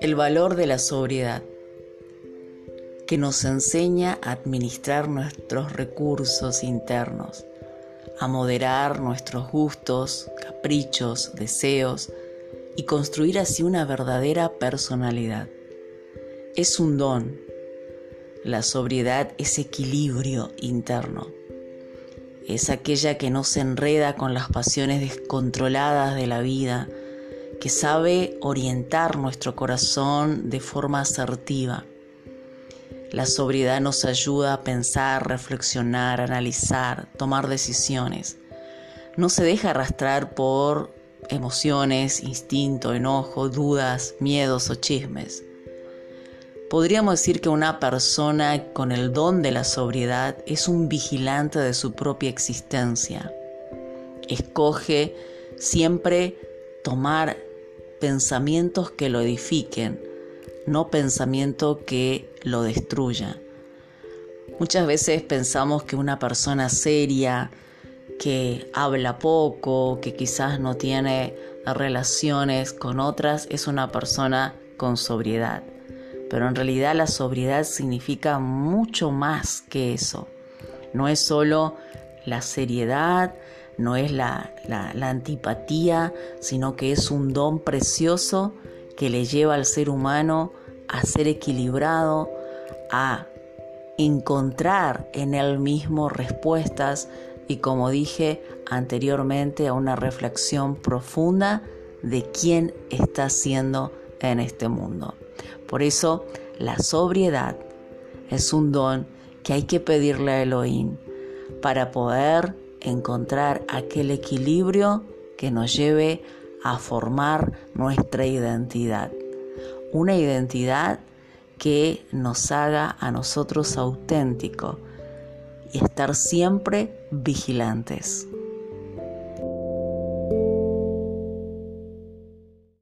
El valor de la sobriedad, que nos enseña a administrar nuestros recursos internos, a moderar nuestros gustos, caprichos, deseos y construir así una verdadera personalidad. Es un don. La sobriedad es equilibrio interno. Es aquella que no se enreda con las pasiones descontroladas de la vida, que sabe orientar nuestro corazón de forma asertiva. La sobriedad nos ayuda a pensar, reflexionar, analizar, tomar decisiones. No se deja arrastrar por emociones, instinto, enojo, dudas, miedos o chismes. Podríamos decir que una persona con el don de la sobriedad es un vigilante de su propia existencia. Escoge siempre tomar pensamientos que lo edifiquen, no pensamiento que lo destruya. Muchas veces pensamos que una persona seria, que habla poco, que quizás no tiene relaciones con otras, es una persona con sobriedad. Pero en realidad la sobriedad significa mucho más que eso. No es solo la seriedad, no es la, antipatía, sino que es un don precioso que le lleva al ser humano a ser equilibrado, a encontrar en él mismo respuestas y como dije anteriormente a una reflexión profunda de quién está siendo en este mundo. Por eso la sobriedad es un don que hay que pedirle a Elohim para poder encontrar aquel equilibrio que nos lleve a formar nuestra identidad. Una identidad que nos haga a nosotros auténticos y estar siempre vigilantes.